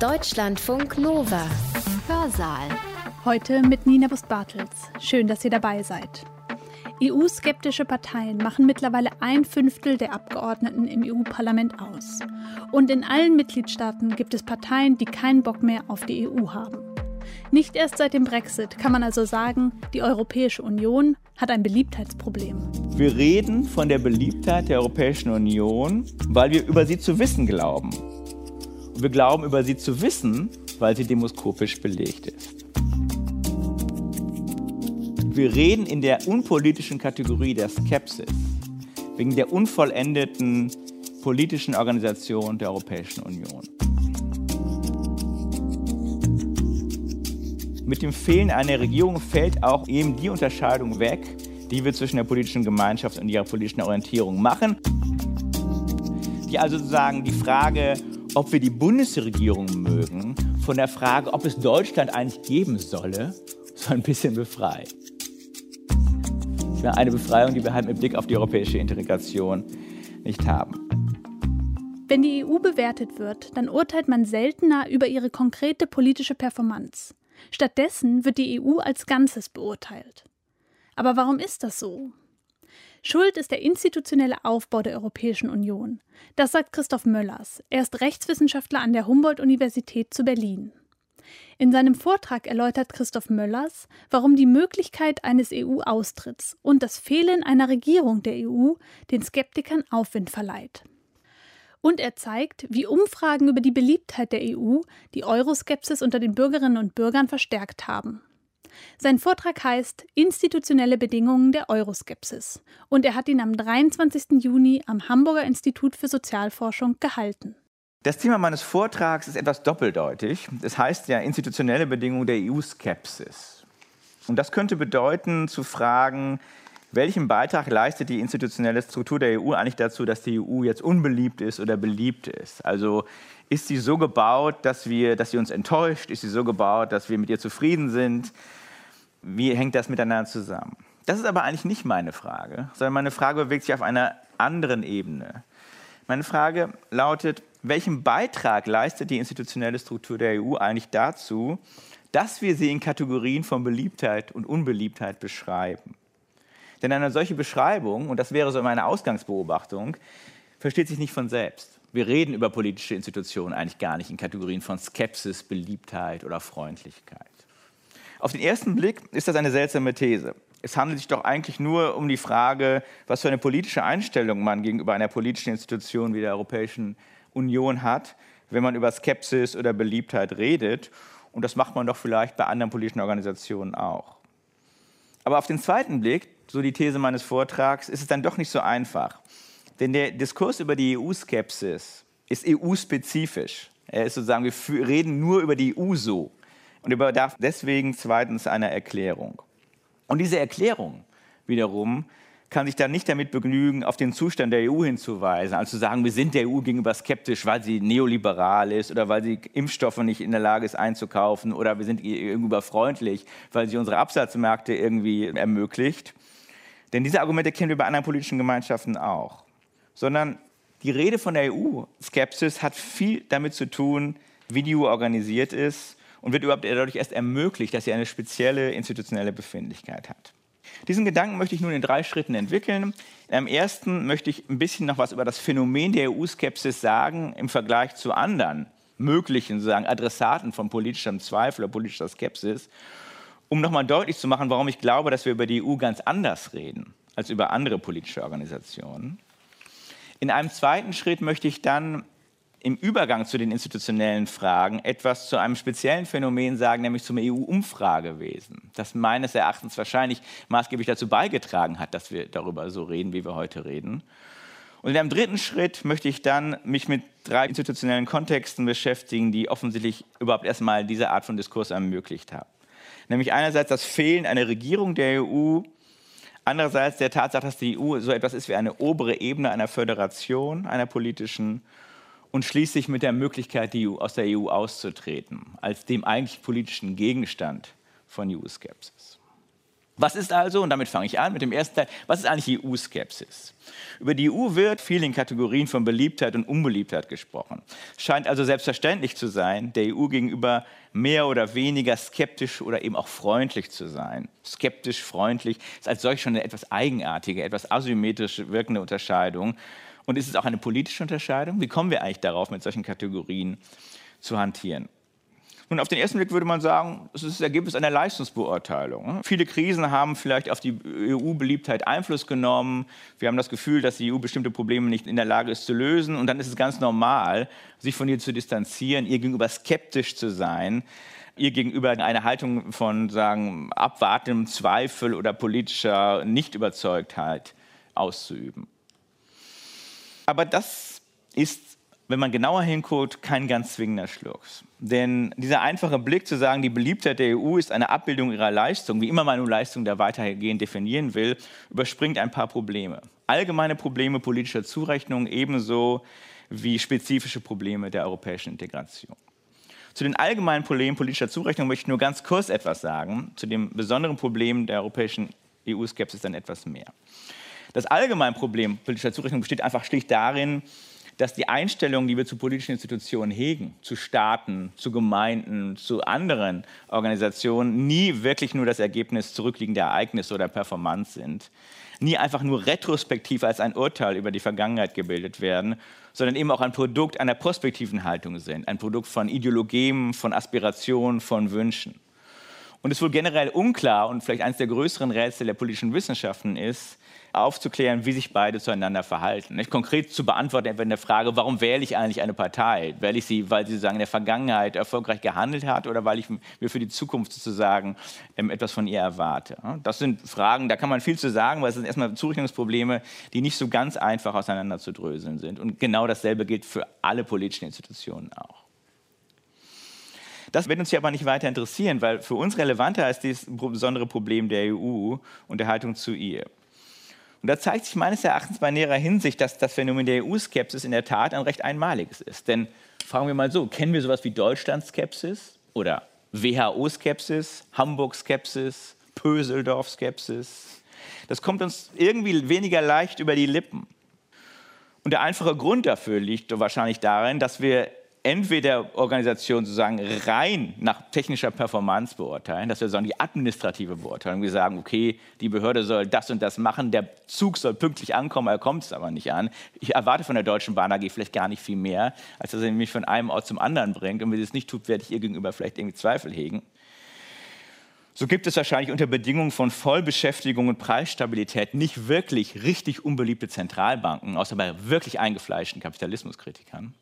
Deutschlandfunk Nova. Hörsaal. Heute mit Nina Bust-Bartels. Schön, dass ihr dabei seid. EU-skeptische Parteien machen mittlerweile ein Fünftel der Abgeordneten im EU-Parlament aus. Und in allen Mitgliedstaaten gibt es Parteien, die keinen Bock mehr auf die EU haben. Nicht erst seit dem Brexit kann man also sagen, die Europäische Union hat ein Beliebtheitsproblem. Wir reden von der Beliebtheit der Europäischen Union, weil wir über sie zu wissen glauben. Und wir glauben über sie zu wissen, weil sie demoskopisch belegt ist. Wir reden in der unpolitischen Kategorie der Skepsis, wegen der unvollendeten politischen Organisation der Europäischen Union. Mit dem Fehlen einer Regierung fällt auch eben die Unterscheidung weg, die wir zwischen der politischen Gemeinschaft und ihrer politischen Orientierung machen. Die also sozusagen die Frage, ob wir die Bundesregierung mögen, von der Frage, ob es Deutschland eigentlich geben solle, so ein bisschen befreit. Eine Befreiung, die wir halt mit Blick auf die europäische Integration nicht haben. Wenn die EU bewertet wird, dann urteilt man seltener über ihre konkrete politische Performance. Stattdessen wird die EU als Ganzes beurteilt. Aber warum ist das so? Schuld ist der institutionelle Aufbau der Europäischen Union. Das sagt Christoph Möllers. Er ist Rechtswissenschaftler an der Humboldt-Universität zu Berlin. In seinem Vortrag erläutert Christoph Möllers, warum die Möglichkeit eines EU-Austritts und das Fehlen einer Regierung der EU den Skeptikern Aufwind verleiht. Und er zeigt, wie Umfragen über die Beliebtheit der EU die Euroskepsis unter den Bürgerinnen und Bürgern verstärkt haben. Sein Vortrag heißt Institutionelle Bedingungen der Euroskepsis und er hat ihn am 23. Juni am Hamburger Institut für Sozialforschung gehalten. Das Thema meines Vortrags ist etwas doppeldeutig. Es heißt ja institutionelle Bedingungen der EU-Skepsis. Und das könnte bedeuten, zu fragen, welchen Beitrag leistet die institutionelle Struktur der EU eigentlich dazu, dass die EU jetzt unbeliebt ist oder beliebt ist? Also ist sie so gebaut, dass, wir, dass sie uns enttäuscht? Ist sie so gebaut, dass wir mit ihr zufrieden sind? Wie hängt das miteinander zusammen? Das ist aber eigentlich nicht meine Frage, sondern meine Frage bewegt sich auf einer anderen Ebene. Meine Frage lautet, welchen Beitrag leistet die institutionelle Struktur der EU eigentlich dazu, dass wir sie in Kategorien von Beliebtheit und Unbeliebtheit beschreiben? Denn eine solche Beschreibung, und das wäre so meine Ausgangsbeobachtung, versteht sich nicht von selbst. Wir reden über politische Institutionen eigentlich gar nicht in Kategorien von Skepsis, Beliebtheit oder Freundlichkeit. Auf den ersten Blick ist das eine seltsame These. Es handelt sich doch eigentlich nur um die Frage, was für eine politische Einstellung man gegenüber einer politischen Institution wie der Europäischen Union hat, wenn man über Skepsis oder Beliebtheit redet. Und das macht man doch vielleicht bei anderen politischen Organisationen auch. Aber auf den zweiten Blick so die These meines Vortrags, ist es dann doch nicht so einfach. Denn der Diskurs über die EU-Skepsis ist EU-spezifisch. Er ist sozusagen, wir reden nur über die EU so und er bedarf deswegen zweitens einer Erklärung. Und diese Erklärung wiederum kann sich dann nicht damit begnügen, auf den Zustand der EU hinzuweisen, also zu sagen, wir sind der EU gegenüber skeptisch, weil sie neoliberal ist oder weil sie Impfstoffe nicht in der Lage ist einzukaufen oder wir sind ihr gegenüber freundlich, weil sie unsere Absatzmärkte irgendwie ermöglicht, denn diese Argumente kennen wir bei anderen politischen Gemeinschaften auch. Sondern die Rede von der EU-Skepsis hat viel damit zu tun, wie die EU organisiert ist und wird überhaupt dadurch erst ermöglicht, dass sie eine spezielle institutionelle Befindlichkeit hat. Diesen Gedanken möchte ich nun in drei Schritten entwickeln. Am ersten möchte ich ein bisschen noch was über das Phänomen der EU-Skepsis sagen im Vergleich zu anderen möglichen sozusagen Adressaten von politischem Zweifel oder politischer Skepsis um nochmal deutlich zu machen, warum ich glaube, dass wir über die EU ganz anders reden als über andere politische Organisationen. In einem zweiten Schritt möchte ich dann im Übergang zu den institutionellen Fragen etwas zu einem speziellen Phänomen sagen, nämlich zum EU-Umfragewesen, das meines Erachtens wahrscheinlich maßgeblich dazu beigetragen hat, dass wir darüber so reden, wie wir heute reden. Und in einem dritten Schritt möchte ich dann mich mit drei institutionellen Kontexten beschäftigen, die offensichtlich überhaupt erstmal diese Art von Diskurs ermöglicht haben nämlich einerseits das Fehlen einer Regierung der EU, andererseits der Tatsache, dass die EU so etwas ist wie eine obere Ebene einer Föderation, einer politischen, und schließlich mit der Möglichkeit, die EU, aus der EU auszutreten, als dem eigentlich politischen Gegenstand von EU-Skepsis. Was ist also, und damit fange ich an mit dem ersten Teil, was ist eigentlich EU-Skepsis? Über die EU wird viel in Kategorien von Beliebtheit und Unbeliebtheit gesprochen. Es scheint also selbstverständlich zu sein, der EU gegenüber mehr oder weniger skeptisch oder eben auch freundlich zu sein. Skeptisch, freundlich ist als solch schon eine etwas eigenartige, etwas asymmetrisch wirkende Unterscheidung. Und ist es auch eine politische Unterscheidung? Wie kommen wir eigentlich darauf, mit solchen Kategorien zu hantieren? Nun, auf den ersten Blick würde man sagen, es ist das Ergebnis einer Leistungsbeurteilung. Viele Krisen haben vielleicht auf die EU-Beliebtheit Einfluss genommen. Wir haben das Gefühl, dass die EU bestimmte Probleme nicht in der Lage ist zu lösen. Und dann ist es ganz normal, sich von ihr zu distanzieren, ihr gegenüber skeptisch zu sein, ihr gegenüber eine Haltung von sagen, abwartendem Zweifel oder politischer Nichtüberzeugtheit auszuüben. Aber das ist wenn man genauer hinguckt, kein ganz zwingender Schluss. Denn dieser einfache Blick zu sagen, die Beliebtheit der EU ist eine Abbildung ihrer Leistung, wie immer man nun Leistung da weitergehend definieren will, überspringt ein paar Probleme. Allgemeine Probleme politischer Zurechnung ebenso wie spezifische Probleme der europäischen Integration. Zu den allgemeinen Problemen politischer Zurechnung möchte ich nur ganz kurz etwas sagen, zu dem besonderen Problem der europäischen EU-Skepsis dann etwas mehr. Das allgemeine Problem politischer Zurechnung besteht einfach schlicht darin, dass die Einstellung, die wir zu politischen Institutionen hegen, zu Staaten, zu Gemeinden, zu anderen Organisationen, nie wirklich nur das Ergebnis zurückliegender Ereignisse oder Performance sind, nie einfach nur retrospektiv als ein Urteil über die Vergangenheit gebildet werden, sondern eben auch ein Produkt einer prospektiven Haltung sind, ein Produkt von Ideologien, von Aspirationen, von Wünschen. Und es ist wohl generell unklar und vielleicht eines der größeren Rätsel der politischen Wissenschaften ist, aufzuklären, wie sich beide zueinander verhalten. Nicht konkret zu beantworten, etwa in der Frage, warum wähle ich eigentlich eine Partei? Wähle ich sie, weil sie sozusagen in der Vergangenheit erfolgreich gehandelt hat oder weil ich mir für die Zukunft sozusagen ähm, etwas von ihr erwarte? Das sind Fragen, da kann man viel zu sagen, weil es sind erstmal Zurechnungsprobleme, die nicht so ganz einfach auseinanderzudröseln sind. Und genau dasselbe gilt für alle politischen Institutionen auch. Das wird uns hier aber nicht weiter interessieren, weil für uns relevanter ist dieses besondere Problem der EU und der Haltung zu ihr. Und da zeigt sich meines Erachtens bei näherer Hinsicht, dass das Phänomen der EU-Skepsis in der Tat ein recht einmaliges ist. Denn fragen wir mal so, kennen wir sowas wie Deutschland-Skepsis oder WHO-Skepsis, Hamburg-Skepsis, Pöseldorf-Skepsis? Das kommt uns irgendwie weniger leicht über die Lippen. Und der einfache Grund dafür liegt wahrscheinlich darin, dass wir entweder Organisationen sozusagen rein nach technischer Performance beurteilen, dass wir sagen, die administrative Beurteilung, wir sagen, okay, die Behörde soll das und das machen, der Zug soll pünktlich ankommen, er kommt es aber nicht an. Ich erwarte von der Deutschen Bahn AG vielleicht gar nicht viel mehr, als dass er mich von einem Ort zum anderen bringt. Und wenn sie es nicht tut, werde ich ihr gegenüber vielleicht irgendwie Zweifel hegen. So gibt es wahrscheinlich unter Bedingungen von Vollbeschäftigung und Preisstabilität nicht wirklich richtig unbeliebte Zentralbanken, außer bei wirklich eingefleischten Kapitalismuskritikern.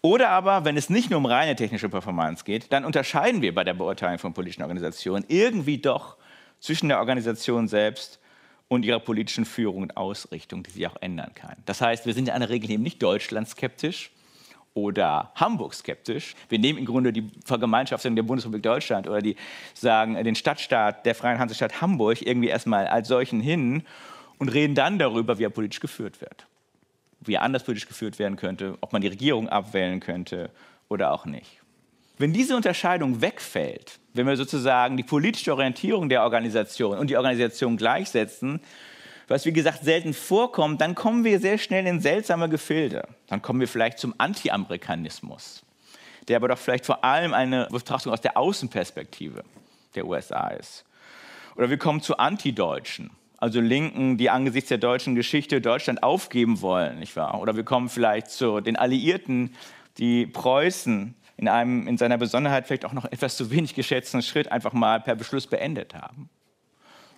Oder aber, wenn es nicht nur um reine technische Performance geht, dann unterscheiden wir bei der Beurteilung von politischen Organisationen irgendwie doch zwischen der Organisation selbst und ihrer politischen Führung und Ausrichtung, die sie auch ändern kann. Das heißt, wir sind in einer Regel eben nicht Deutschland skeptisch oder Hamburg skeptisch. Wir nehmen im Grunde die Vergemeinschaftung der Bundesrepublik Deutschland oder die sagen den Stadtstaat der Freien Hansestadt Hamburg irgendwie erstmal als solchen hin und reden dann darüber, wie er politisch geführt wird wie er anders politisch geführt werden könnte, ob man die Regierung abwählen könnte oder auch nicht. Wenn diese Unterscheidung wegfällt, wenn wir sozusagen die politische Orientierung der Organisation und die Organisation gleichsetzen, was wie gesagt selten vorkommt, dann kommen wir sehr schnell in seltsame Gefilde. Dann kommen wir vielleicht zum Anti-Amerikanismus, der aber doch vielleicht vor allem eine Betrachtung aus der Außenperspektive der USA ist. Oder wir kommen zu Antideutschen, also Linken, die angesichts der deutschen Geschichte Deutschland aufgeben wollen, nicht wahr? Oder wir kommen vielleicht zu den Alliierten, die Preußen in einem in seiner Besonderheit vielleicht auch noch etwas zu wenig geschätzten Schritt einfach mal per Beschluss beendet haben.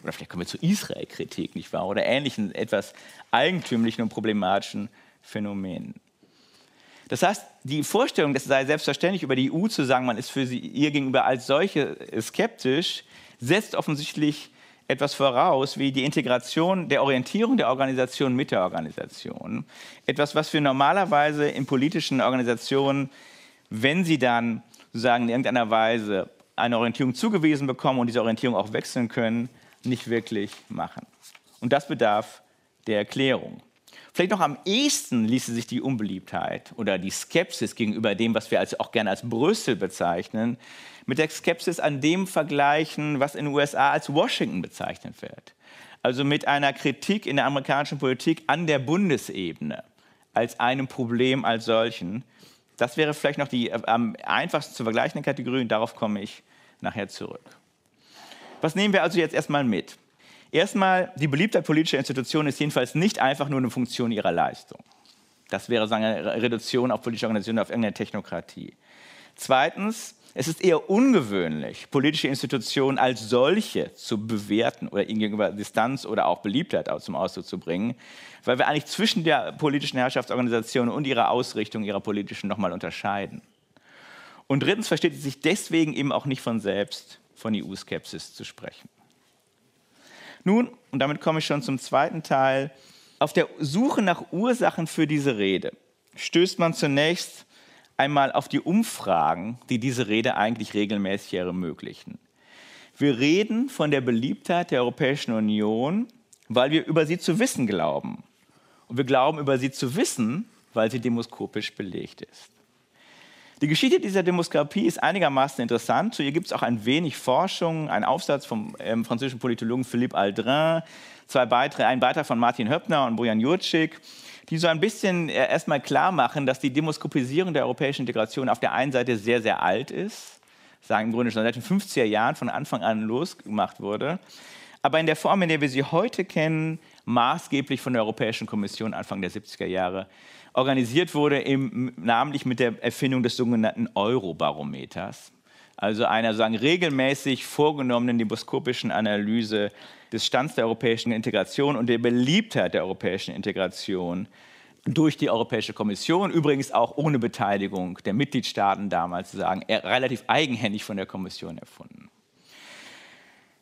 Oder vielleicht kommen wir zu Israel-Kritik, nicht wahr? Oder ähnlichen etwas eigentümlichen und problematischen Phänomenen. Das heißt, die Vorstellung, es sei selbstverständlich über die EU zu sagen, man ist für sie ihr gegenüber als solche skeptisch, setzt offensichtlich etwas voraus wie die Integration der Orientierung der Organisation mit der Organisation. Etwas, was wir normalerweise in politischen Organisationen, wenn sie dann sozusagen in irgendeiner Weise eine Orientierung zugewiesen bekommen und diese Orientierung auch wechseln können, nicht wirklich machen. Und das bedarf der Erklärung. Vielleicht noch am ehesten ließe sich die Unbeliebtheit oder die Skepsis gegenüber dem, was wir also auch gerne als Brüssel bezeichnen, mit der Skepsis an dem vergleichen, was in den USA als Washington bezeichnet wird. Also mit einer Kritik in der amerikanischen Politik an der Bundesebene als einem Problem als solchen. Das wäre vielleicht noch die äh, am einfachsten zu vergleichende Kategorie und darauf komme ich nachher zurück. Was nehmen wir also jetzt erstmal mit? Erstmal, die Beliebtheit politischer Institutionen ist jedenfalls nicht einfach nur eine Funktion ihrer Leistung. Das wäre sagen, eine Reduktion auf politische Organisationen, auf irgendeine Technokratie. Zweitens, es ist eher ungewöhnlich, politische Institutionen als solche zu bewerten oder ihnen gegenüber Distanz oder auch Beliebtheit zum Ausdruck zu bringen, weil wir eigentlich zwischen der politischen Herrschaftsorganisation und ihrer Ausrichtung, ihrer politischen nochmal unterscheiden. Und drittens versteht es sich deswegen eben auch nicht von selbst, von EU-Skepsis zu sprechen. Nun, und damit komme ich schon zum zweiten Teil, auf der Suche nach Ursachen für diese Rede stößt man zunächst einmal auf die Umfragen, die diese Rede eigentlich regelmäßig ermöglichen. Wir reden von der Beliebtheit der Europäischen Union, weil wir über sie zu wissen glauben. Und wir glauben über sie zu wissen, weil sie demoskopisch belegt ist. Die Geschichte dieser Demoskopie ist einigermaßen interessant. Zu ihr gibt es auch ein wenig Forschung, ein Aufsatz vom ähm, französischen Politologen Philippe Aldrin, zwei Beiträge, ein Beitrag von Martin Höppner und Bojan Jurczyk, die so ein bisschen äh, erstmal klar machen, dass die Demoskopisierung der europäischen Integration auf der einen Seite sehr, sehr alt ist, sagen im Grunde schon seit den 50er Jahren von Anfang an losgemacht wurde, aber in der Form, in der wir sie heute kennen, maßgeblich von der Europäischen Kommission Anfang der 70er Jahre organisiert wurde, eben namentlich mit der Erfindung des sogenannten Eurobarometers, also einer sagen, regelmäßig vorgenommenen demoskopischen Analyse des Stands der europäischen Integration und der Beliebtheit der europäischen Integration durch die Europäische Kommission, übrigens auch ohne Beteiligung der Mitgliedstaaten damals, sagen, relativ eigenhändig von der Kommission erfunden.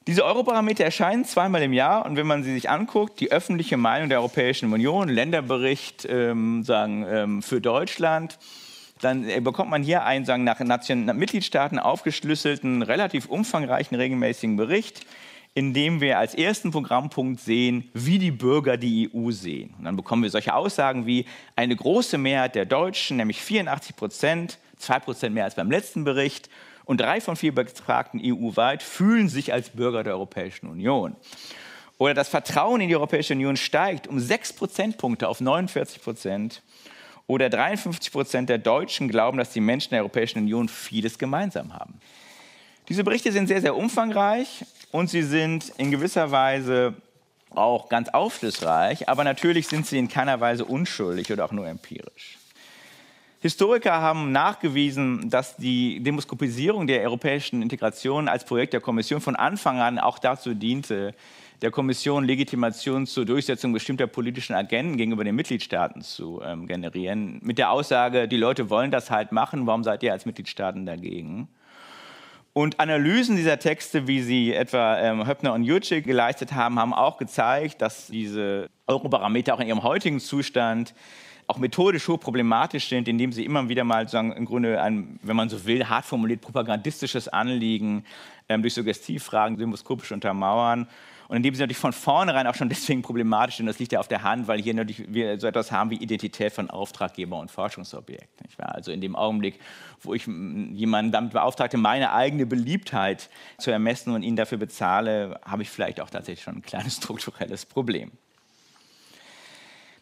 Diese Europarameter erscheinen zweimal im Jahr und wenn man sie sich anguckt, die öffentliche Meinung der Europäischen Union, Länderbericht ähm, sagen, ähm, für Deutschland, dann äh, bekommt man hier einen sagen, nach, Nation, nach Mitgliedstaaten aufgeschlüsselten, relativ umfangreichen, regelmäßigen Bericht, in dem wir als ersten Programmpunkt sehen, wie die Bürger die EU sehen. Und dann bekommen wir solche Aussagen wie eine große Mehrheit der Deutschen, nämlich 84 Prozent, zwei Prozent mehr als beim letzten Bericht, und drei von vier Befragten EU-weit fühlen sich als Bürger der Europäischen Union. Oder das Vertrauen in die Europäische Union steigt um sechs Prozentpunkte auf 49 Prozent. Oder 53 Prozent der Deutschen glauben, dass die Menschen der Europäischen Union vieles gemeinsam haben. Diese Berichte sind sehr, sehr umfangreich und sie sind in gewisser Weise auch ganz aufschlussreich, aber natürlich sind sie in keiner Weise unschuldig oder auch nur empirisch. Historiker haben nachgewiesen, dass die Demoskopisierung der europäischen Integration als Projekt der Kommission von Anfang an auch dazu diente, der Kommission Legitimation zur Durchsetzung bestimmter politischen Agenden gegenüber den Mitgliedstaaten zu ähm, generieren. Mit der Aussage, die Leute wollen das halt machen, warum seid ihr als Mitgliedstaaten dagegen? Und Analysen dieser Texte, wie sie etwa ähm, Höppner und Jutschik geleistet haben, haben auch gezeigt, dass diese Eurobarometer auch in ihrem heutigen Zustand auch methodisch hochproblematisch sind, indem sie immer wieder mal sagen, im Grunde ein, wenn man so will, hart formuliert propagandistisches Anliegen ähm, durch Suggestivfragen demoskopisch untermauern. Und indem sie natürlich von vornherein auch schon deswegen problematisch sind, das liegt ja auf der Hand, weil hier natürlich wir so etwas haben wie Identität von Auftraggeber und Forschungsobjekt. Also in dem Augenblick, wo ich jemanden damit beauftragte, meine eigene Beliebtheit zu ermessen und ihn dafür bezahle, habe ich vielleicht auch tatsächlich schon ein kleines strukturelles Problem.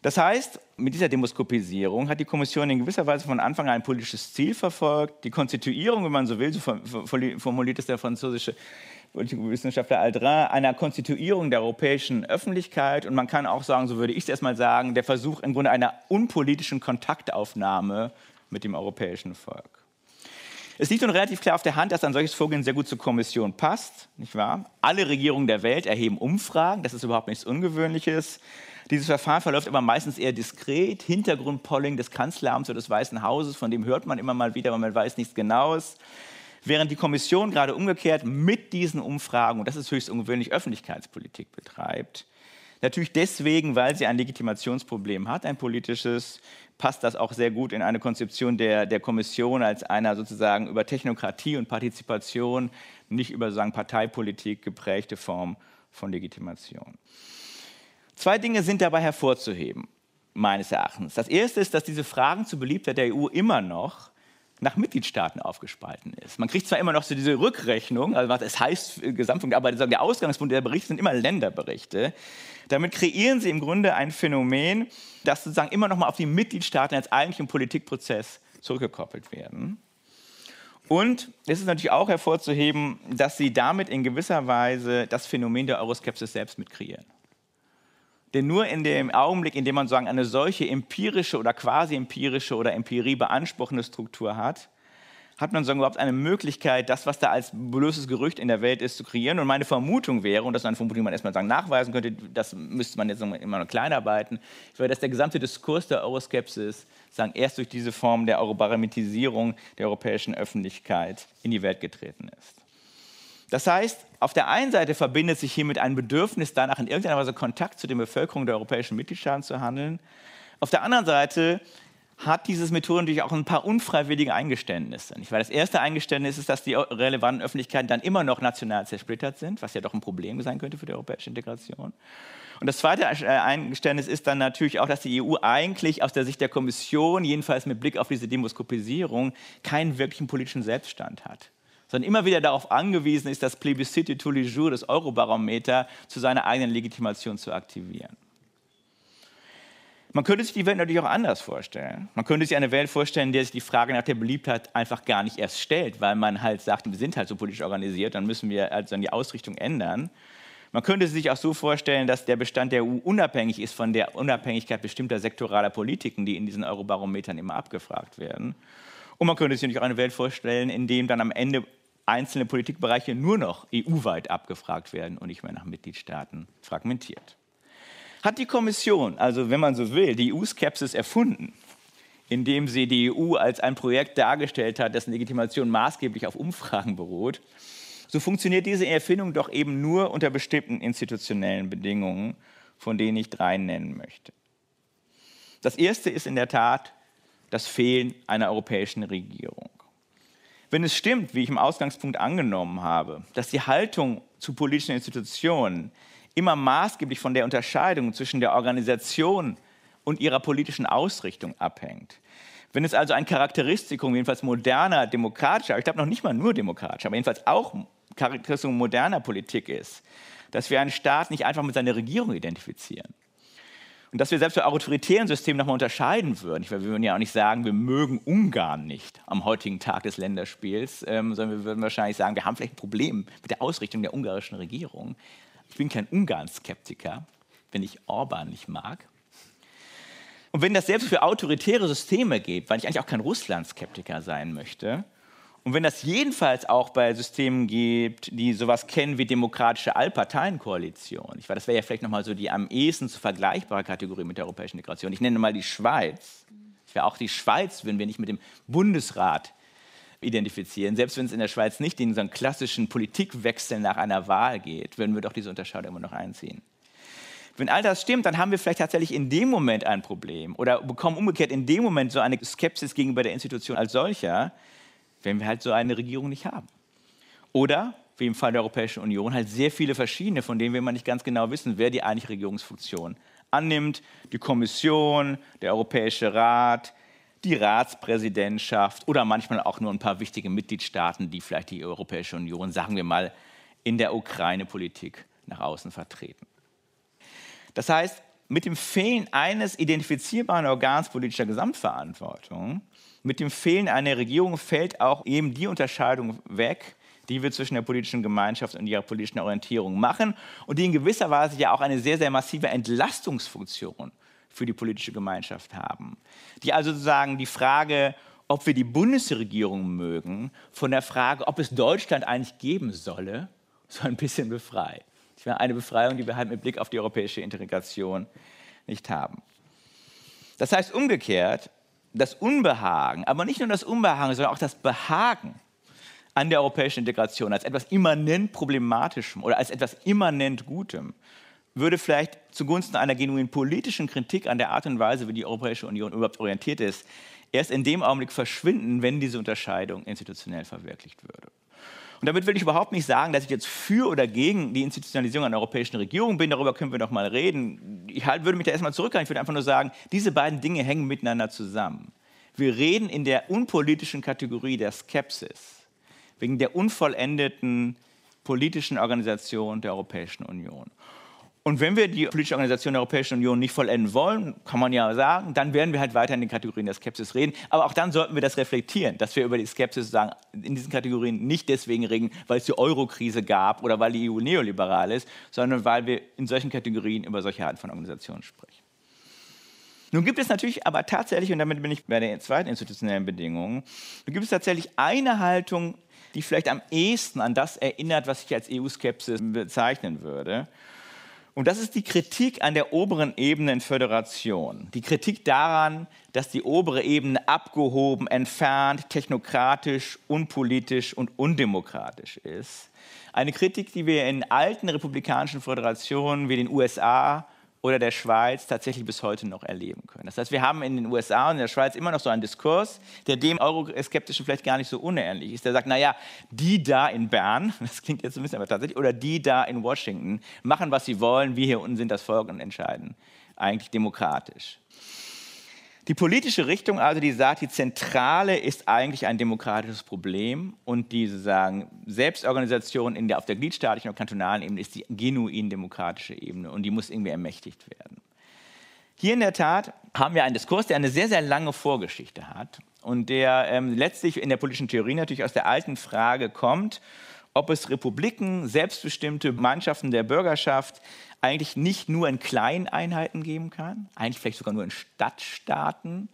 Das heißt, mit dieser Demoskopisierung hat die Kommission in gewisser Weise von Anfang an ein politisches Ziel verfolgt. Die Konstituierung, wenn man so will, so formuliert es der französische Wissenschaftler Aldrin, einer Konstituierung der europäischen Öffentlichkeit. Und man kann auch sagen, so würde ich es erstmal sagen, der Versuch im Grunde einer unpolitischen Kontaktaufnahme mit dem europäischen Volk. Es liegt nun relativ klar auf der Hand, dass ein solches Vorgehen sehr gut zur Kommission passt, nicht wahr? Alle Regierungen der Welt erheben Umfragen, das ist überhaupt nichts Ungewöhnliches. Dieses Verfahren verläuft aber meistens eher diskret. Hintergrundpolling des Kanzleramts oder des Weißen Hauses, von dem hört man immer mal wieder, aber man weiß nichts Genaues. Während die Kommission gerade umgekehrt mit diesen Umfragen, und das ist höchst ungewöhnlich, Öffentlichkeitspolitik betreibt. Natürlich deswegen, weil sie ein Legitimationsproblem hat, ein politisches, passt das auch sehr gut in eine Konzeption der, der Kommission als einer sozusagen über Technokratie und Partizipation, nicht über sozusagen Parteipolitik geprägte Form von Legitimation. Zwei Dinge sind dabei hervorzuheben. meines Erachtens. Das erste ist, dass diese Fragen zur Beliebtheit der EU immer noch nach Mitgliedstaaten aufgespalten ist. Man kriegt zwar immer noch so diese Rückrechnung, also es heißt Gesamtpunkt, aber der Ausgangspunkt der Berichte sind immer Länderberichte. Damit kreieren sie im Grunde ein Phänomen, das sozusagen immer noch mal auf die Mitgliedstaaten als eigentlichen Politikprozess zurückgekoppelt werden. Und es ist natürlich auch hervorzuheben, dass sie damit in gewisser Weise das Phänomen der Euroskepsis selbst mit kreieren. Denn nur in dem Augenblick, in dem man sagen, eine solche empirische oder quasi empirische oder Empirie beanspruchende Struktur hat, hat man sagen, überhaupt eine Möglichkeit, das, was da als bloßes Gerücht in der Welt ist, zu kreieren. Und meine Vermutung wäre, und das ist eine Vermutung, die man erstmal sagen, nachweisen könnte, das müsste man jetzt immer noch kleinarbeiten, wäre, dass der gesamte Diskurs der Euroskepsis sagen, erst durch diese Form der Eurobarometrisierung der europäischen Öffentlichkeit in die Welt getreten ist. Das heißt, auf der einen Seite verbindet sich hiermit ein Bedürfnis danach, in irgendeiner Weise Kontakt zu den Bevölkerungen der europäischen Mitgliedstaaten zu handeln. Auf der anderen Seite hat dieses Methode natürlich auch ein paar unfreiwillige Eingeständnisse. Weil das erste Eingeständnis ist, dass die relevanten Öffentlichkeiten dann immer noch national zersplittert sind, was ja doch ein Problem sein könnte für die europäische Integration. Und das zweite äh, Eingeständnis ist dann natürlich auch, dass die EU eigentlich aus der Sicht der Kommission, jedenfalls mit Blick auf diese Demoskopisierung, keinen wirklichen politischen Selbststand hat sondern immer wieder darauf angewiesen ist, das Plebiscite tous les jours, das Eurobarometer, zu seiner eigenen Legitimation zu aktivieren. Man könnte sich die Welt natürlich auch anders vorstellen. Man könnte sich eine Welt vorstellen, in der sich die Frage nach der Beliebtheit einfach gar nicht erst stellt, weil man halt sagt, wir sind halt so politisch organisiert, dann müssen wir also die Ausrichtung ändern. Man könnte sich auch so vorstellen, dass der Bestand der EU unabhängig ist von der Unabhängigkeit bestimmter sektoraler Politiken, die in diesen Eurobarometern immer abgefragt werden. Und man könnte sich natürlich auch eine Welt vorstellen, in dem dann am Ende einzelne Politikbereiche nur noch EU-weit abgefragt werden und nicht mehr nach Mitgliedstaaten fragmentiert. Hat die Kommission, also wenn man so will, die EU-Skepsis erfunden, indem sie die EU als ein Projekt dargestellt hat, dessen Legitimation maßgeblich auf Umfragen beruht, so funktioniert diese Erfindung doch eben nur unter bestimmten institutionellen Bedingungen, von denen ich drei nennen möchte. Das erste ist in der Tat das Fehlen einer europäischen Regierung. Wenn es stimmt, wie ich im Ausgangspunkt angenommen habe, dass die Haltung zu politischen Institutionen immer maßgeblich von der Unterscheidung zwischen der Organisation und ihrer politischen Ausrichtung abhängt, wenn es also ein Charakteristikum jedenfalls moderner, demokratischer, ich glaube noch nicht mal nur demokratischer, aber jedenfalls auch Charakteristikum moderner Politik ist, dass wir einen Staat nicht einfach mit seiner Regierung identifizieren, und dass wir selbst bei autoritären Systemen nochmal unterscheiden würden. Weil wir würden ja auch nicht sagen, wir mögen Ungarn nicht am heutigen Tag des Länderspiels, ähm, sondern wir würden wahrscheinlich sagen, wir haben vielleicht ein Problem mit der Ausrichtung der ungarischen Regierung. Ich bin kein Ungarn-Skeptiker, wenn ich Orban nicht mag. Und wenn das selbst für autoritäre Systeme geht, weil ich eigentlich auch kein Russland-Skeptiker sein möchte, und wenn das jedenfalls auch bei Systemen gibt, die sowas kennen wie demokratische Allparteienkoalition, ich weiß, das wäre ja vielleicht nochmal so die am ehesten zu vergleichbare Kategorie mit der europäischen Integration. Ich nenne mal die Schweiz. Ich wäre auch die Schweiz, wenn wir nicht mit dem Bundesrat identifizieren. Selbst wenn es in der Schweiz nicht in so einen klassischen Politikwechsel nach einer Wahl geht, würden wir doch diese Unterscheidung immer noch einziehen. Wenn all das stimmt, dann haben wir vielleicht tatsächlich in dem Moment ein Problem oder bekommen umgekehrt in dem Moment so eine Skepsis gegenüber der Institution als solcher, wenn wir halt so eine Regierung nicht haben. Oder, wie im Fall der Europäischen Union, halt sehr viele verschiedene, von denen wir immer nicht ganz genau wissen, wer die eigentliche Regierungsfunktion annimmt. Die Kommission, der Europäische Rat, die Ratspräsidentschaft oder manchmal auch nur ein paar wichtige Mitgliedstaaten, die vielleicht die Europäische Union, sagen wir mal, in der Ukraine-Politik nach außen vertreten. Das heißt, mit dem Fehlen eines identifizierbaren Organs politischer Gesamtverantwortung mit dem Fehlen einer Regierung fällt auch eben die Unterscheidung weg, die wir zwischen der politischen Gemeinschaft und ihrer politischen Orientierung machen und die in gewisser Weise ja auch eine sehr, sehr massive Entlastungsfunktion für die politische Gemeinschaft haben. Die also sozusagen die Frage, ob wir die Bundesregierung mögen, von der Frage, ob es Deutschland eigentlich geben solle, so ein bisschen befreit. Wäre eine Befreiung, die wir halt mit Blick auf die europäische Integration nicht haben. Das heißt umgekehrt, das Unbehagen, aber nicht nur das Unbehagen, sondern auch das Behagen an der europäischen Integration als etwas immanent Problematischem oder als etwas immanent Gutem, würde vielleicht zugunsten einer genuinen politischen Kritik an der Art und Weise, wie die Europäische Union überhaupt orientiert ist, erst in dem Augenblick verschwinden, wenn diese Unterscheidung institutionell verwirklicht würde. Und damit will ich überhaupt nicht sagen, dass ich jetzt für oder gegen die Institutionalisierung einer europäischen Regierung bin. Darüber können wir noch mal reden. Ich halt, würde mich da erstmal zurückhalten. Ich würde einfach nur sagen, diese beiden Dinge hängen miteinander zusammen. Wir reden in der unpolitischen Kategorie der Skepsis, wegen der unvollendeten politischen Organisation der Europäischen Union. Und wenn wir die politische Organisation der Europäischen Union nicht vollenden wollen, kann man ja sagen, dann werden wir halt weiter in den Kategorien der Skepsis reden. Aber auch dann sollten wir das reflektieren, dass wir über die Skepsis sagen, in diesen Kategorien nicht deswegen reden, weil es die Euro-Krise gab oder weil die EU neoliberal ist, sondern weil wir in solchen Kategorien über solche Arten von Organisationen sprechen. Nun gibt es natürlich aber tatsächlich, und damit bin ich bei der zweiten institutionellen Bedingung, nun gibt es tatsächlich eine Haltung, die vielleicht am ehesten an das erinnert, was ich als EU-Skepsis bezeichnen würde. Und das ist die Kritik an der oberen Ebene in Föderation. Die Kritik daran, dass die obere Ebene abgehoben, entfernt, technokratisch, unpolitisch und undemokratisch ist. Eine Kritik, die wir in alten republikanischen Föderationen wie den USA oder der Schweiz tatsächlich bis heute noch erleben können. Das heißt, wir haben in den USA und in der Schweiz immer noch so einen Diskurs, der dem Euroskeptischen vielleicht gar nicht so unähnlich ist. Der sagt, naja, die da in Bern, das klingt jetzt ein bisschen, aber tatsächlich, oder die da in Washington machen, was sie wollen, wir hier unten sind das Volk und entscheiden. Eigentlich demokratisch. Die politische Richtung also, die sagt, die Zentrale ist eigentlich ein demokratisches Problem und die sagen, Selbstorganisation in der, auf der gliedstaatlichen und kantonalen Ebene ist die genuin demokratische Ebene und die muss irgendwie ermächtigt werden. Hier in der Tat haben wir einen Diskurs, der eine sehr, sehr lange Vorgeschichte hat und der ähm, letztlich in der politischen Theorie natürlich aus der alten Frage kommt, ob es Republiken, selbstbestimmte Mannschaften der Bürgerschaft eigentlich nicht nur in kleinen Einheiten geben kann, eigentlich vielleicht sogar nur in Stadtstaaten,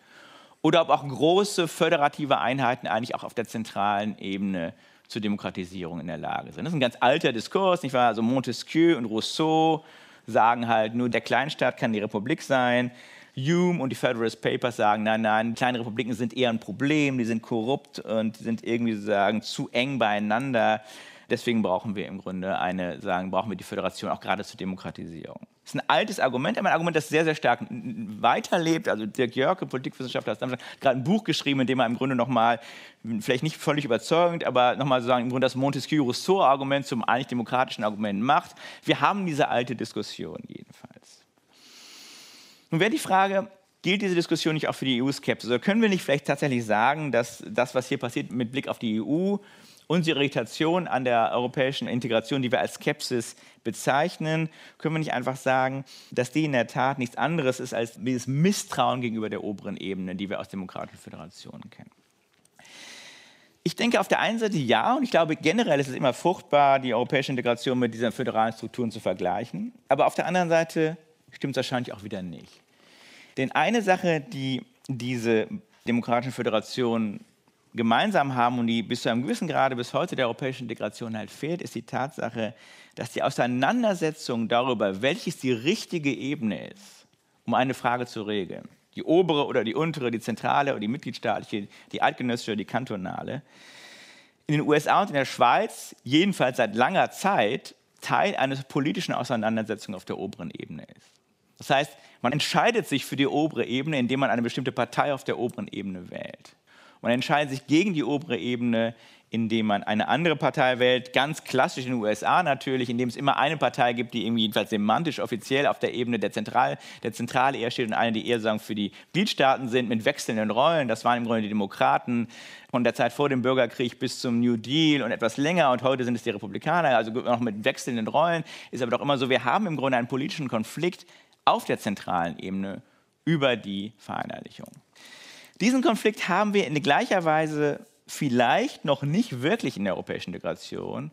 oder ob auch große föderative Einheiten eigentlich auch auf der zentralen Ebene zur Demokratisierung in der Lage sind. Das ist ein ganz alter Diskurs, nicht wahr? Also Montesquieu und Rousseau sagen halt, nur der Kleinstaat kann die Republik sein. Hume und die Federalist Papers sagen, nein, nein, kleine Republiken sind eher ein Problem, die sind korrupt und sind irgendwie sozusagen zu eng beieinander. Deswegen brauchen wir im Grunde eine, sagen, brauchen wir die Föderation auch gerade zur Demokratisierung. Das ist ein altes Argument, aber ein Argument, das sehr, sehr stark weiterlebt. Also Dirk Jörke, Politikwissenschaftler, hat gerade ein Buch geschrieben, in dem er im Grunde nochmal, vielleicht nicht völlig überzeugend, aber nochmal so sagen, im Grunde das Montesquieu-Rousseau-Argument zum eigentlich demokratischen Argument macht. Wir haben diese alte Diskussion jedenfalls. Nun wäre die Frage, gilt diese Diskussion nicht auch für die EU-Skepsis? Oder können wir nicht vielleicht tatsächlich sagen, dass das, was hier passiert mit Blick auf die EU, unsere Irritation an der europäischen Integration, die wir als Skepsis bezeichnen, können wir nicht einfach sagen, dass die in der Tat nichts anderes ist als dieses Misstrauen gegenüber der oberen Ebene, die wir aus demokratischen Föderationen kennen. Ich denke auf der einen Seite ja, und ich glaube generell ist es immer fruchtbar, die europäische Integration mit diesen föderalen Strukturen zu vergleichen. Aber auf der anderen Seite stimmt es wahrscheinlich auch wieder nicht. Denn eine Sache, die diese demokratischen Föderationen gemeinsam haben und die bis zu einem gewissen Grade bis heute der europäischen Integration halt fehlt, ist die Tatsache, dass die Auseinandersetzung darüber, welches die richtige Ebene ist, um eine Frage zu regeln, die obere oder die untere, die zentrale oder die mitgliedstaatliche, die eidgenössische oder die kantonale, in den USA und in der Schweiz jedenfalls seit langer Zeit Teil einer politischen Auseinandersetzung auf der oberen Ebene ist. Das heißt, man entscheidet sich für die obere Ebene, indem man eine bestimmte Partei auf der oberen Ebene wählt. Man entscheidet sich gegen die obere Ebene, indem man eine andere Partei wählt, ganz klassisch in den USA natürlich, indem es immer eine Partei gibt, die irgendwie jedenfalls semantisch offiziell auf der Ebene der, Zentral, der Zentrale eher steht und eine, die eher sagen für die Gliedstaaten sind mit wechselnden Rollen. Das waren im Grunde die Demokraten von der Zeit vor dem Bürgerkrieg bis zum New Deal und etwas länger und heute sind es die Republikaner, also noch mit wechselnden Rollen. Ist aber doch immer so, wir haben im Grunde einen politischen Konflikt auf der zentralen Ebene über die Vereinheitlichung. Diesen Konflikt haben wir in gleicher Weise vielleicht noch nicht wirklich in der europäischen Integration.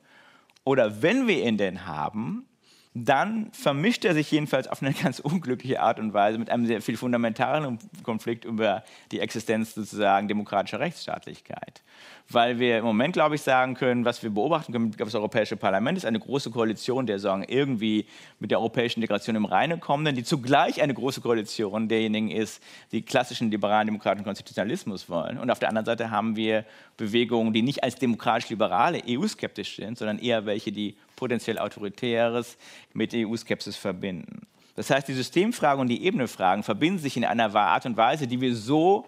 Oder wenn wir ihn denn haben, dann vermischt er sich jedenfalls auf eine ganz unglückliche Art und Weise mit einem sehr viel fundamentalen Konflikt über die Existenz sozusagen demokratischer Rechtsstaatlichkeit weil wir im Moment, glaube ich, sagen können, was wir beobachten können, das Europäische Parlament ist eine große Koalition, der sagen, irgendwie mit der europäischen Integration im Reine kommen, die zugleich eine große Koalition derjenigen ist, die klassischen liberalen demokratischen Konstitutionalismus wollen. Und auf der anderen Seite haben wir Bewegungen, die nicht als demokratisch-liberale EU-skeptisch sind, sondern eher welche, die potenziell Autoritäres mit EU-Skepsis verbinden. Das heißt, die Systemfragen und die Ebenefragen verbinden sich in einer Art und Weise, die wir so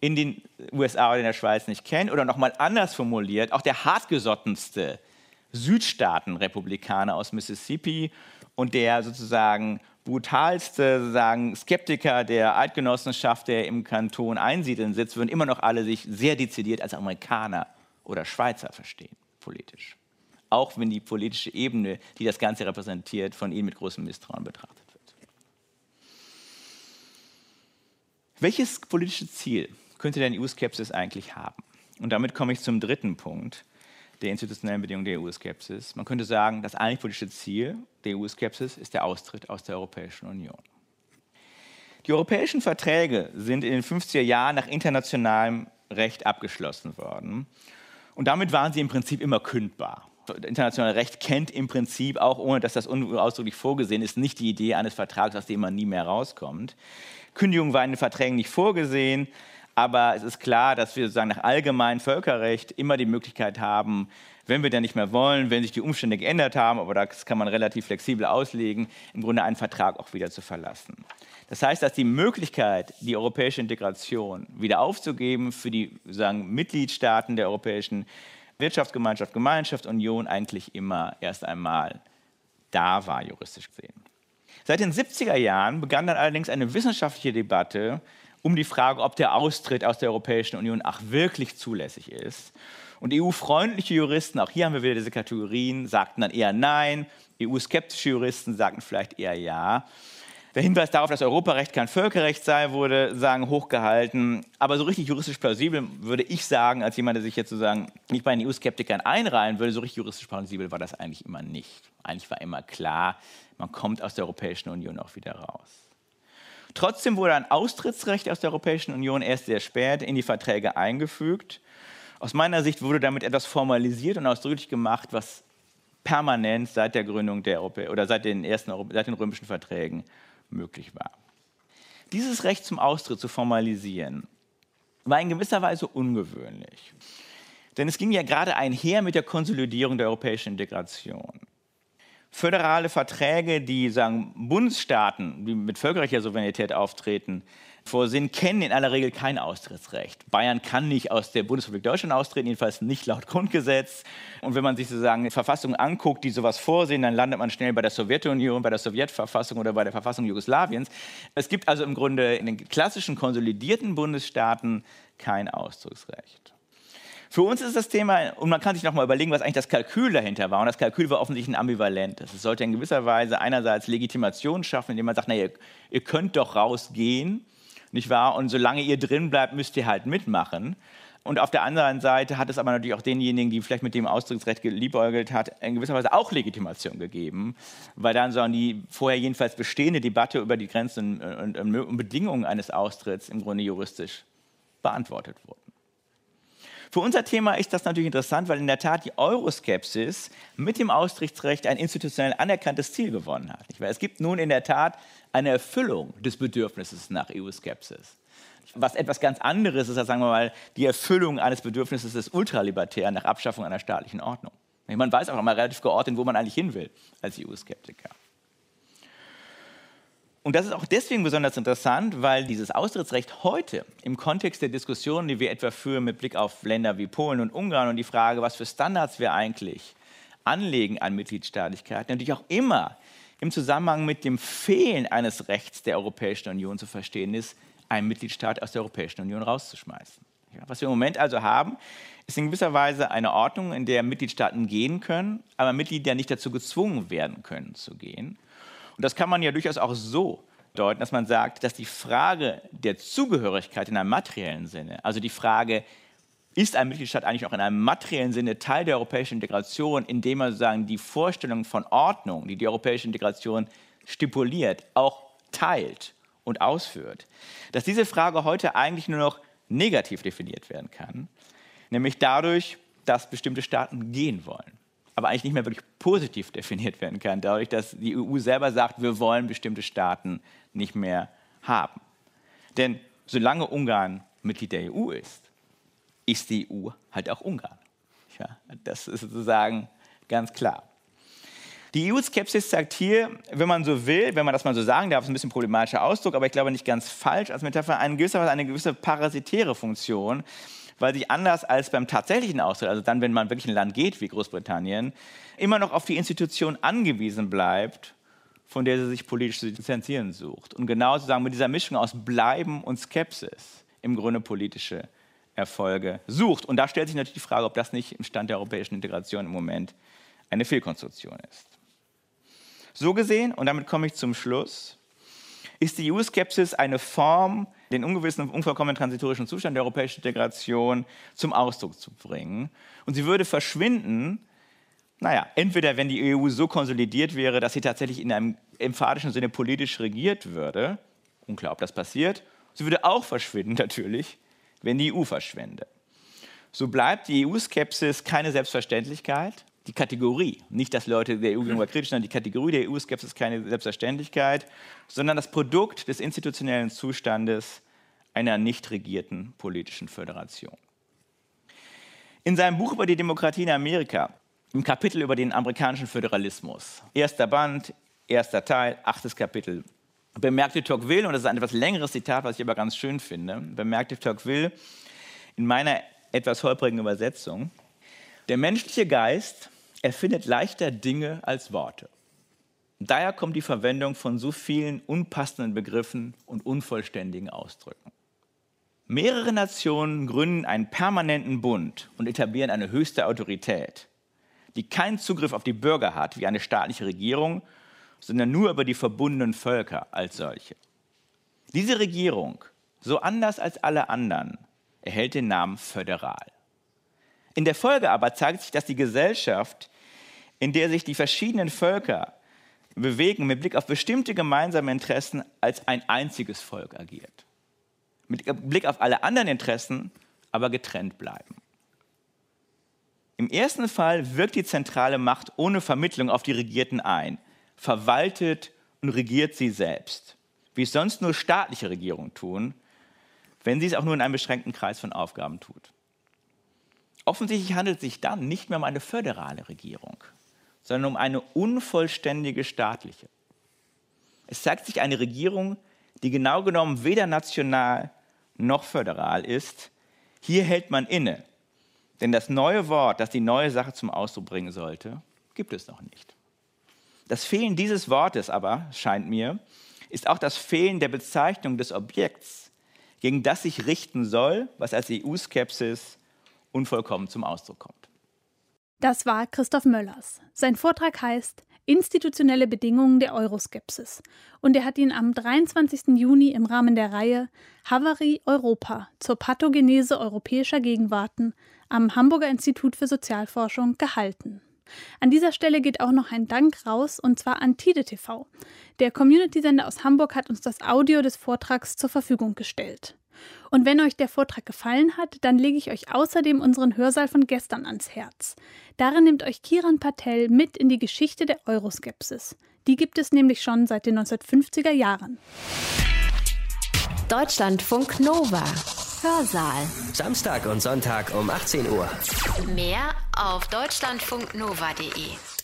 in den USA oder in der Schweiz nicht kennt. Oder nochmal anders formuliert, auch der hartgesottenste Südstaaten-Republikaner aus Mississippi und der sozusagen brutalste sozusagen Skeptiker der Eidgenossenschaft, der im Kanton einsiedeln sitzt, würden immer noch alle sich sehr dezidiert als Amerikaner oder Schweizer verstehen, politisch. Auch wenn die politische Ebene, die das Ganze repräsentiert, von ihnen mit großem Misstrauen betrachtet wird. Welches politische Ziel könnte denn EU-Skepsis eigentlich haben? Und damit komme ich zum dritten Punkt der institutionellen Bedingungen der EU-Skepsis. Man könnte sagen, das eigentlich politische Ziel der EU-Skepsis ist der Austritt aus der Europäischen Union. Die europäischen Verträge sind in den 50er Jahren nach internationalem Recht abgeschlossen worden. Und damit waren sie im Prinzip immer kündbar. Internationales Recht kennt im Prinzip, auch ohne dass das ausdrücklich vorgesehen ist, nicht die Idee eines Vertrags, aus dem man nie mehr rauskommt. Kündigungen waren in den Verträgen nicht vorgesehen. Aber es ist klar, dass wir sozusagen nach allgemeinem Völkerrecht immer die Möglichkeit haben, wenn wir dann nicht mehr wollen, wenn sich die Umstände geändert haben, aber das kann man relativ flexibel auslegen, im Grunde einen Vertrag auch wieder zu verlassen. Das heißt, dass die Möglichkeit, die europäische Integration wieder aufzugeben für die sagen, Mitgliedstaaten der Europäischen Wirtschaftsgemeinschaft, Gemeinschaft, Union eigentlich immer erst einmal da war, juristisch gesehen. Seit den 70er Jahren begann dann allerdings eine wissenschaftliche Debatte um die Frage, ob der Austritt aus der Europäischen Union auch wirklich zulässig ist. Und EU-freundliche Juristen, auch hier haben wir wieder diese Kategorien, sagten dann eher nein. EU-skeptische Juristen sagten vielleicht eher ja. Der Hinweis darauf, dass Europarecht kein Völkerrecht sei, wurde sagen hochgehalten. Aber so richtig juristisch plausibel würde ich sagen, als jemand, der sich jetzt sozusagen nicht bei den EU-Skeptikern einreihen würde, so richtig juristisch plausibel war das eigentlich immer nicht. Eigentlich war immer klar, man kommt aus der Europäischen Union auch wieder raus. Trotzdem wurde ein Austrittsrecht aus der Europäischen Union erst sehr spät in die Verträge eingefügt. Aus meiner Sicht wurde damit etwas formalisiert und ausdrücklich gemacht, was permanent seit der Gründung der Europä oder seit den ersten seit den römischen Verträgen möglich war. Dieses Recht zum Austritt zu formalisieren, war in gewisser Weise ungewöhnlich. Denn es ging ja gerade einher mit der Konsolidierung der europäischen Integration föderale Verträge, die sagen, Bundesstaaten, die mit völkerrechtlicher Souveränität auftreten, vorsehen, kennen in aller Regel kein Austrittsrecht. Bayern kann nicht aus der Bundesrepublik Deutschland austreten, jedenfalls nicht laut Grundgesetz. Und wenn man sich sozusagen Verfassungen anguckt, die sowas vorsehen, dann landet man schnell bei der Sowjetunion, bei der Sowjetverfassung oder bei der Verfassung Jugoslawiens. Es gibt also im Grunde in den klassischen konsolidierten Bundesstaaten kein Ausdrucksrecht. Für uns ist das Thema, und man kann sich noch mal überlegen, was eigentlich das Kalkül dahinter war. Und das Kalkül war offensichtlich ein ambivalentes. Es sollte in gewisser Weise einerseits Legitimation schaffen, indem man sagt, naja, ihr, ihr könnt doch rausgehen, nicht wahr? Und solange ihr drin bleibt, müsst ihr halt mitmachen. Und auf der anderen Seite hat es aber natürlich auch denjenigen, die vielleicht mit dem Ausdrucksrecht geliebäugelt hat, in gewisser Weise auch Legitimation gegeben, weil dann so die vorher jedenfalls bestehende Debatte über die Grenzen und, und, und Bedingungen eines Austritts im Grunde juristisch beantwortet wurde. Für unser Thema ist das natürlich interessant, weil in der Tat die Euroskepsis mit dem Austrittsrecht ein institutionell anerkanntes Ziel gewonnen hat. Es gibt nun in der Tat eine Erfüllung des Bedürfnisses nach EU-Skepsis. Was etwas ganz anderes ist, als sagen wir mal, die Erfüllung eines Bedürfnisses des Ultralibertären nach Abschaffung einer staatlichen Ordnung. Man weiß auch immer relativ geordnet, wo man eigentlich hin will als EU-Skeptiker. Und das ist auch deswegen besonders interessant, weil dieses Austrittsrecht heute im Kontext der Diskussionen, die wir etwa führen mit Blick auf Länder wie Polen und Ungarn und die Frage, was für Standards wir eigentlich anlegen an Mitgliedstaatlichkeit, natürlich auch immer im Zusammenhang mit dem Fehlen eines Rechts der Europäischen Union zu verstehen ist, einen Mitgliedstaat aus der Europäischen Union rauszuschmeißen. Ja, was wir im Moment also haben, ist in gewisser Weise eine Ordnung, in der Mitgliedstaaten gehen können, aber Mitglieder nicht dazu gezwungen werden können zu gehen. Und das kann man ja durchaus auch so deuten, dass man sagt, dass die Frage der Zugehörigkeit in einem materiellen Sinne, also die Frage, ist ein Mitgliedstaat eigentlich auch in einem materiellen Sinne Teil der europäischen Integration, indem man sozusagen die Vorstellung von Ordnung, die die europäische Integration stipuliert, auch teilt und ausführt, dass diese Frage heute eigentlich nur noch negativ definiert werden kann, nämlich dadurch, dass bestimmte Staaten gehen wollen aber eigentlich nicht mehr wirklich positiv definiert werden kann, dadurch, dass die EU selber sagt, wir wollen bestimmte Staaten nicht mehr haben. Denn solange Ungarn Mitglied der EU ist, ist die EU halt auch Ungarn. Ja, das ist sozusagen ganz klar. Die EU-Skepsis zeigt hier, wenn man so will, wenn man das mal so sagen darf, ist ein bisschen problematischer Ausdruck, aber ich glaube nicht ganz falsch, als Metapher eine gewisse, eine gewisse parasitäre Funktion, weil sich anders als beim tatsächlichen Austritt, also dann, wenn man wirklich ein Land geht wie Großbritannien, immer noch auf die Institution angewiesen bleibt, von der sie sich politisch zu distanzieren sucht. Und genau sozusagen mit dieser Mischung aus Bleiben und Skepsis im Grunde politische Erfolge sucht. Und da stellt sich natürlich die Frage, ob das nicht im Stand der europäischen Integration im Moment eine Fehlkonstruktion ist. So gesehen, und damit komme ich zum Schluss, ist die EU-Skepsis eine Form, den ungewissen und unvollkommenen transitorischen Zustand der europäischen Integration zum Ausdruck zu bringen. Und sie würde verschwinden, naja, entweder wenn die EU so konsolidiert wäre, dass sie tatsächlich in einem emphatischen Sinne politisch regiert würde, unklar, ob das passiert, sie würde auch verschwinden natürlich, wenn die EU verschwände. So bleibt die EU-Skepsis keine Selbstverständlichkeit, die Kategorie, nicht dass Leute der EU gegenüber kritisch sind, die Kategorie der EU-Skepsis keine Selbstverständlichkeit, sondern das Produkt des institutionellen Zustandes einer nicht regierten politischen Föderation. In seinem Buch über die Demokratie in Amerika, im Kapitel über den amerikanischen Föderalismus, erster Band, erster Teil, achtes Kapitel, bemerkte Tocqueville, und das ist ein etwas längeres Zitat, was ich aber ganz schön finde, bemerkte Tocqueville in meiner etwas holprigen Übersetzung, der menschliche Geist er findet leichter Dinge als Worte. Daher kommt die Verwendung von so vielen unpassenden Begriffen und unvollständigen Ausdrücken. Mehrere Nationen gründen einen permanenten Bund und etablieren eine höchste Autorität, die keinen Zugriff auf die Bürger hat wie eine staatliche Regierung, sondern nur über die verbundenen Völker als solche. Diese Regierung, so anders als alle anderen, erhält den Namen föderal. In der Folge aber zeigt sich, dass die Gesellschaft, in der sich die verschiedenen Völker bewegen, mit Blick auf bestimmte gemeinsame Interessen als ein einziges Volk agiert. Mit Blick auf alle anderen Interessen aber getrennt bleiben. Im ersten Fall wirkt die zentrale Macht ohne Vermittlung auf die Regierten ein, verwaltet und regiert sie selbst, wie es sonst nur staatliche Regierungen tun, wenn sie es auch nur in einem beschränkten Kreis von Aufgaben tut. Offensichtlich handelt es sich dann nicht mehr um eine föderale Regierung, sondern um eine unvollständige staatliche. Es zeigt sich eine Regierung, die genau genommen weder national noch föderal ist. Hier hält man inne, denn das neue Wort, das die neue Sache zum Ausdruck bringen sollte, gibt es noch nicht. Das Fehlen dieses Wortes aber, scheint mir, ist auch das Fehlen der Bezeichnung des Objekts, gegen das sich richten soll, was als EU-Skepsis unvollkommen zum Ausdruck kommt. Das war Christoph Möllers. Sein Vortrag heißt Institutionelle Bedingungen der Euroskepsis und er hat ihn am 23. Juni im Rahmen der Reihe Havarie Europa zur Pathogenese europäischer Gegenwarten am Hamburger Institut für Sozialforschung gehalten. An dieser Stelle geht auch noch ein Dank raus und zwar an Tide TV. Der Community-Sender aus Hamburg hat uns das Audio des Vortrags zur Verfügung gestellt. Und wenn euch der Vortrag gefallen hat, dann lege ich euch außerdem unseren Hörsaal von gestern ans Herz. Darin nimmt euch Kiran Patel mit in die Geschichte der Euroskepsis. Die gibt es nämlich schon seit den 1950er Jahren. Deutschlandfunk Nova. Hörsaal. Samstag und Sonntag um 18 Uhr. Mehr auf deutschlandfunknova.de.